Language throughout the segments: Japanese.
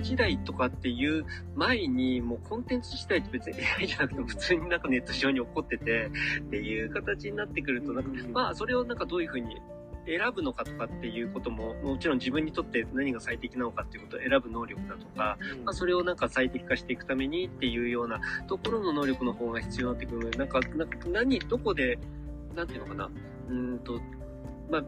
AI 時代とかっていう前に、もうコンテンツ自体って別に AI じゃなくても普通になんかネット上に起こっててっていう形になってくると、なんか、まあそれをなんかどういうふうに選ぶのかとかっていうことも、もちろん自分にとって何が最適なのかっていうことを選ぶ能力だとか、まあ、それをなんか最適化していくためにっていうようなところの能力の方が必要になってくるので、なんか、なんか何、どこで、なんていうのかな、うんと、まあ、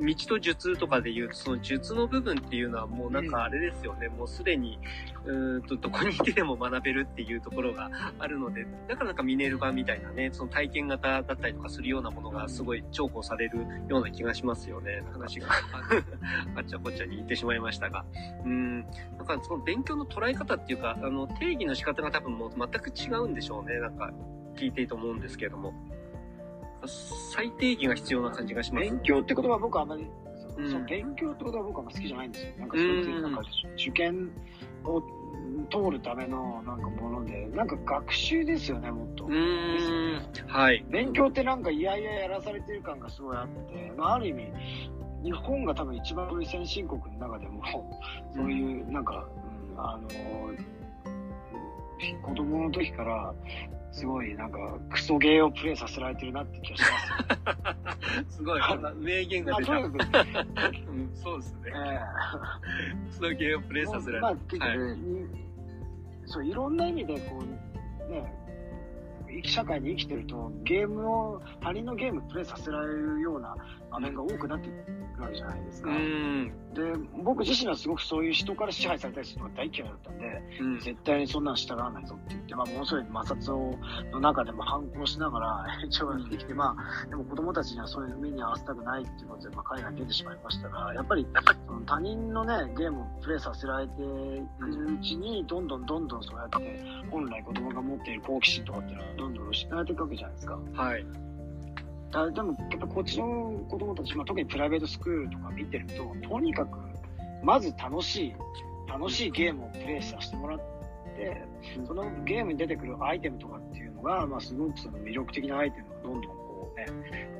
道と術とかで言うと、その術の部分っていうのはもうなんかあれですよね、うん、もうすでに、うんと、どこにいてでも学べるっていうところがあるので、だからなんかミネルヴァみたいなね、その体験型だったりとかするようなものがすごい重宝されるような気がしますよね、話が。あっちゃこっちゃに言ってしまいましたが。うん、なんかその勉強の捉え方っていうか、あの、定義の仕方が多分もう全く違うんでしょうね、なんか聞いていいと思うんですけれども。最低限が必要な感じがします。勉強って言葉は僕はあんまり、うん、そう勉強ってことは僕は好きじゃないんですよ。なんかそういう、なんか受験を通るためのなんかもので、なんか学習ですよね、もっと。ね、はい。勉強ってなんかいやいややらされてる感がすごいあって、まあある意味、日本が多分一番先進国の中でも、そういう、なんか、うん、あの、子供の時からすごいなんかクソゲーをプレイさせられてるなって気がします。すごい、名言が出た。うん、そうですね。えー、クソゲーをプレイさせられてる。まあ、結局、はい、そう、いろんな意味でこう、ね、社会に生きてるとゲームを他人のゲームプレイさせられるような場面が多くなってわけじゃないですか。で僕自身はすごくそういう人から支配されたりするのが大嫌いだったんで、うん、絶対にそんなの従わないぞって言って、まあ、ものすごい摩擦をの中でも反抗しながら一応やってきて、まあ、でも子供たちにはそういう目に合わせたくないっていうことで、まあ、海外に出てしまいましたがやっぱりその他人のねゲームをプレイさせられているうちにどんどんどんどんそうやって本来子供が持っている好奇心とかっていうのはどんどん失われていくわけじゃないですか。はいだでも、やっぱこっちの子供たち、まあ、特にプライベートスクールとか見てると、とにかく、まず楽しい、楽しいゲームをプレイさせてもらって、そのゲームに出てくるアイテムとかっていうのが、まあ、すごくその魅力的なアイテムをどんどんこうね、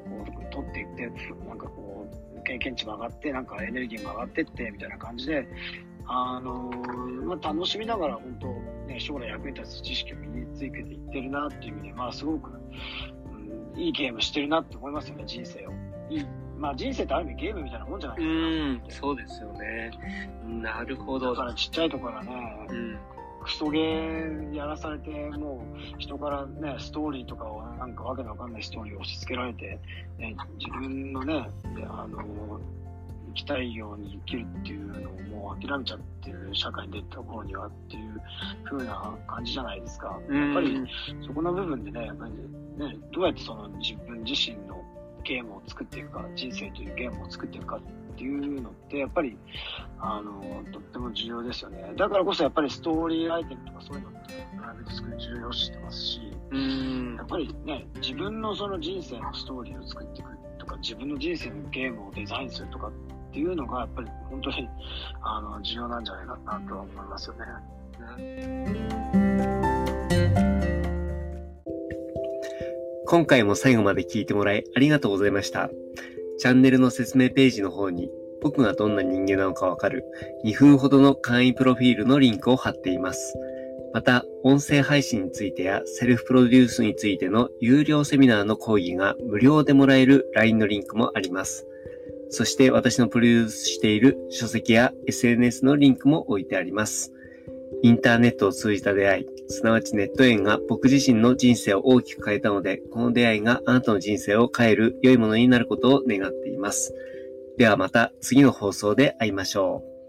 こう取っていって、なんかこう、経験値も上がって、なんかエネルギーも上がってって、みたいな感じで、あの、まあ、楽しみながら本当、ね、将来役に立つ知識を身につけていってるなっていう意味で、まあ、すごく、いいゲームしてるなって思いますよね、人生を。いいまあ人生ってある意味ゲームみたいなもんじゃないですか。うん、そうですよね。なるほど。だからちっちゃいところからね、うん、クソゲーやらされて、もう人からね、ストーリーとかをなんかわけのわかんないストーリーを押し付けられて、ね、自分のね、あの、生きたいように生きるっていうのをもう諦めちゃってる社会に出た頃にはっていう風な感じじゃないですか。やっぱりそこの部分でね、やっぱりね、どうやってその自分自身のゲームを作っていくか、人生というゲームを作っていくかっていうのって、やっぱり、あの、とっても重要ですよね。だからこそやっぱりストーリーアイテムとかそういうのって、プライベートスクール重要視してますし、うんやっぱりね、自分のその人生のストーリーを作っていくとか、自分の人生のゲームをデザインするとかっていうのが、やっぱり本当に、あの、重要なんじゃないかなと思いますよね。今回も最後まで聞いてもらいありがとうございました。チャンネルの説明ページの方に僕がどんな人間なのかわかる2分ほどの簡易プロフィールのリンクを貼っています。また、音声配信についてやセルフプロデュースについての有料セミナーの講義が無料でもらえる LINE のリンクもあります。そして私のプロデュースしている書籍や SNS のリンクも置いてあります。インターネットを通じた出会い、すなわちネット縁が僕自身の人生を大きく変えたので、この出会いがあなたの人生を変える良いものになることを願っています。ではまた次の放送で会いましょう。